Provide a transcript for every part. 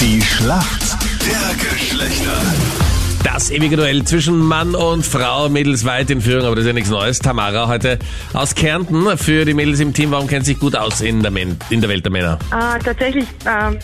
Die Schlacht der Geschlechter. Das ewige Duell zwischen Mann und Frau, Mädels weit in Führung, aber das ist ja nichts Neues. Tamara heute aus Kärnten für die Mädels im Team. Warum kennt sich gut aus in der, Men in der Welt der Männer? Äh, tatsächlich ähm,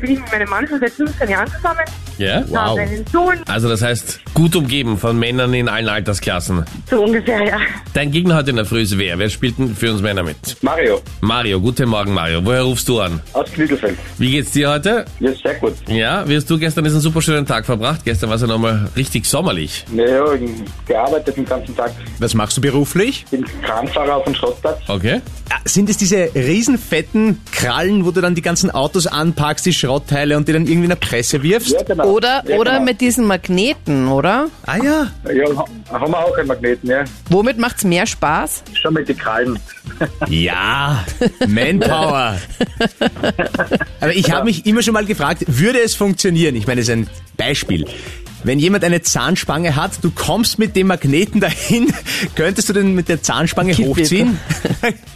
bin ich mit meinem Mann schon seit 15 Jahren zusammen. Ja? Haben einen Sohn, Also das heißt, gut umgeben von Männern in allen Altersklassen. so ungefähr, ja. Dein Gegner heute in der Früh ist wer? Wer spielt denn für uns Männer mit? Mario Mario, guten Morgen Mario. Woher rufst du an? aus Knügelfeld. Wie geht's dir heute? Ja, sehr gut. Ja, wie hast du gestern diesen super schönen Tag verbracht? Gestern war es ja nochmal richtig sommerlich. Naja, ich gearbeitet den ganzen Tag. Was machst du beruflich? Bin Kranfahrer auf dem Schrottplatz. Okay? Ah, Sind es diese riesenfetten Krallen, wo du dann die ganzen Autos anpackst, die Schrottteile und die dann irgendwie in der Presse wirfst? Ja, genau. Oder, ja, oder genau. mit diesen Magneten, oder? Ah ja. Ja, ha- haben wir auch einen Magneten, ja. Womit macht's mehr Spaß? Schon mit den Krallen. Ja, Manpower. Aber ich habe mich immer schon mal gefragt, würde es funktionieren? Ich meine, das ist ein Beispiel. Wenn jemand eine Zahnspange hat, du kommst mit dem Magneten dahin, könntest du den mit der Zahnspange Gib hochziehen?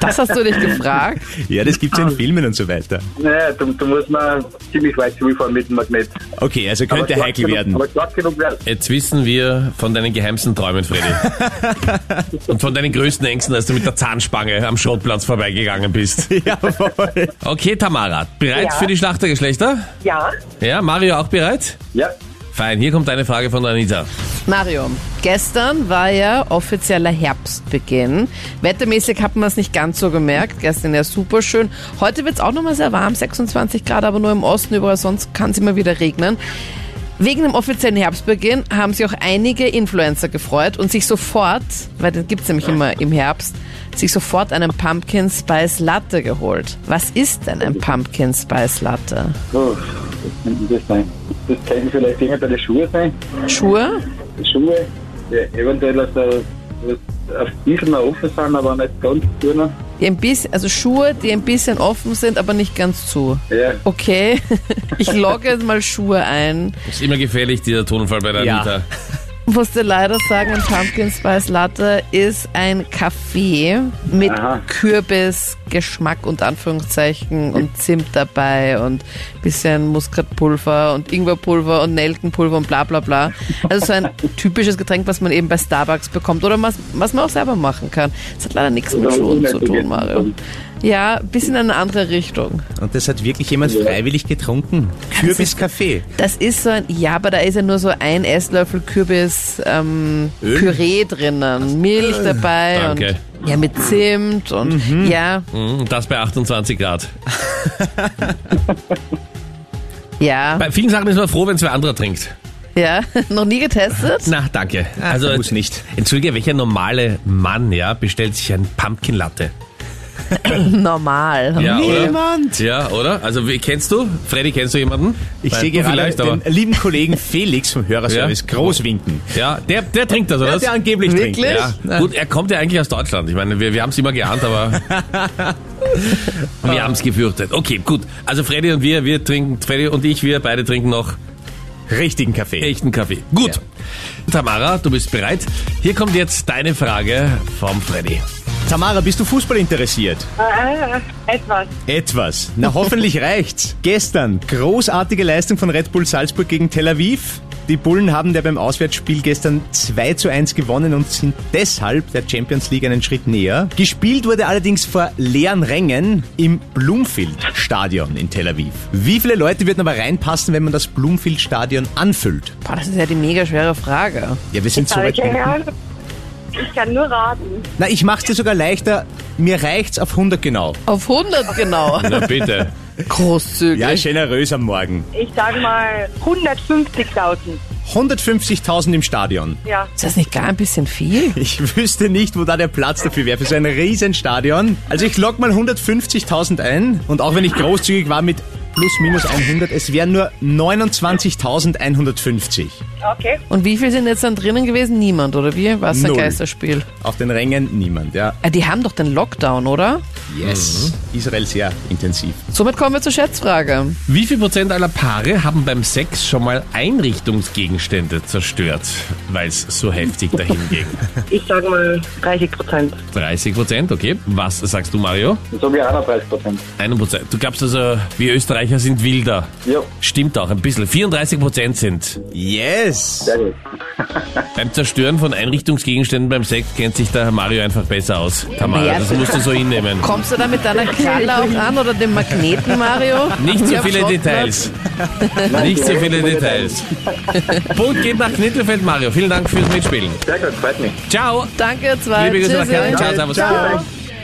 Das hast du dich gefragt? Ja, das gibt's ja in Filmen und so weiter. Naja, da, da muss man ziemlich weit zurückfahren mit dem Magnet. Okay, also könnte Aber heikel genug, werden. Aber stark genug werden. Jetzt wissen wir von deinen geheimsten Träumen, Freddy. Und von deinen größten Ängsten, als du mit der Zahnspange am Schrottplatz vorbeigegangen bist. Jawohl. Okay, Tamara, bereit Ja. für die Schlacht der Geschlechter? Ja, Ja, Mario auch bereit? Ja, Fein, hier kommt eine Frage von Anita. Mario, gestern war ja offizieller Herbstbeginn. Wettermäßig hat man es nicht ganz so gemerkt. Gestern ja super schön. Heute wird's auch nochmal sehr warm, 26 Grad, aber nur im Osten, überall sonst kann es immer wieder regnen. Wegen dem offiziellen Herbstbeginn haben sich auch einige Influencer gefreut und sich sofort, weil den gibt's nämlich immer im Herbst, sich sofort einen Pumpkin Spice Latte geholt. Was ist denn ein Pumpkin Spice Latte? oh, was könnte das sein? Das könnten vielleicht irgendwelche Schuhe sein. Schuhe? Schuhe, ja, eventuell was auf Stiefel noch offen sind, aber nicht ganz zu. Die ein bisschen, also Schuhe, die ein bisschen offen sind, aber nicht ganz zu. Ja, Okay, ich logge jetzt mal Schuhe ein. Ist immer gefährlich, dieser Tonfall bei der Ja. Anita. Musste leider sagen, ein Pumpkin Spice Latte ist ein Kaffee mit Aha. Kürbisgeschmack und Anführungszeichen und Zimt dabei und bisschen Muskatpulver und Ingwerpulver und Nelkenpulver und bla bla bla. Also so ein typisches Getränk, was man eben bei Starbucks bekommt oder was, was man auch selber machen kann. Das hat leider nichts mit Schuhen zu tun, Mario. Ja, ein bisschen in eine andere Richtung. Und das hat wirklich jemand freiwillig getrunken. Kürbiskaffee. Das ist so ein, ja, aber da ist ja nur so ein Esslöffel Kürbis ähm? Püree drinnen, Milch dabei Danke. und ja mit Zimt und ja, Mhm, Das bei 28 Grad. ja, Bei vielen Sachen ist man froh, wenn es wer anderer trinkt. ja, noch nie getestet. Na, danke. Also, muss nicht. Entschuldige, welcher normale Mann, ja, bestellt sich ein Pumpkin Latte? Normal. Ja, oder? Niemand. Ja, oder? Also, wie, kennst du? Freddy, kennst du jemanden? Ich sehe gerade vielleicht, aber, den lieben Kollegen Felix vom Hörerservice Ja. groß winken. Ja, der, der trinkt das, oder? Ja, was? der angeblich Wirklich? trinkt. Ja, gut, er kommt ja eigentlich aus Deutschland. Ich meine, wir, wir haben es immer geahnt, aber wir haben es gefürchtet. Okay, gut. Also Freddy und wir, wir trinken, Freddy und ich, wir beide trinken noch Richtigen Kaffee. echten Kaffee. Gut. Tamara, du bist bereit. Hier kommt jetzt deine Frage vom Freddy. Tamara, bist du Fußball interessiert? äh, etwas. Etwas. Na, hoffentlich reicht's. Gestern großartige Leistung von Red Bull Salzburg gegen Tel Aviv. Die Bullen haben ja beim Auswärtsspiel gestern 2 zu 1 gewonnen und sind deshalb der Champions League einen Schritt näher. Gespielt wurde allerdings vor leeren Rängen im Bloomfield-Stadion in Tel Aviv. Wie viele Leute würden aber reinpassen, wenn man das Bloomfield-Stadion anfüllt? Boah, das ist ja die mega schwere Frage. Ja, wir sind so weit. Ich kann nur raten. Na, ich mach's dir sogar leichter. Mir reicht's auf 100 genau. Auf 100 genau. Na bitte. Großzügig. Ja, generös am Morgen. Ich sage mal 150.000. 150.000 im Stadion. Ja. Ist das nicht gar ein bisschen viel? Ich wüsste nicht, wo da der Platz dafür wäre, für so ein Riesenstadion. Also ich log mal 150.000 ein und auch wenn ich großzügig war mit plus minus 100, es wären nur 29.150. Okay. Und wie viel sind jetzt dann drinnen gewesen? Niemand, oder wie? Was ein. Geisterspiel? Auf den Rängen niemand, ja. Ah, die haben doch den Lockdown, oder? Yes. Israel sehr intensiv. Somit kommen wir zur Schätzfrage. Wie viel Prozent aller Paare haben beim Sex schon mal Einrichtungsgegenstände zerstört, weil es so heftig dahin ging? Ich sage mal 30 Prozent. 30 Prozent, okay. Was sagst du, Mario? so wie 31 Prozent. 1 Prozent. Du glaubst also, wir Österreicher Österreicher sind wilder. Ja, Stimmt auch ein bisschen. 34 Prozent sind. Yes! sehr gut. Beim Zerstören von Einrichtungsgegenständen beim Sex kennt sich der Herr Mario einfach besser aus. Tamara, das musst du so hinnehmen. Kommst du da mit deiner Kralle auch an oder dem Magneten, Mario? Nicht so viele? Details. Nicht so viele Details. Punkt geht nach Knittelfeld, Mario. Vielen Dank fürs Mitspielen. Sehr gut, freut mich. Ciao. Danke, zwei. Liebe Grüße nach. Kärnten. Ciao, servus. Ciao.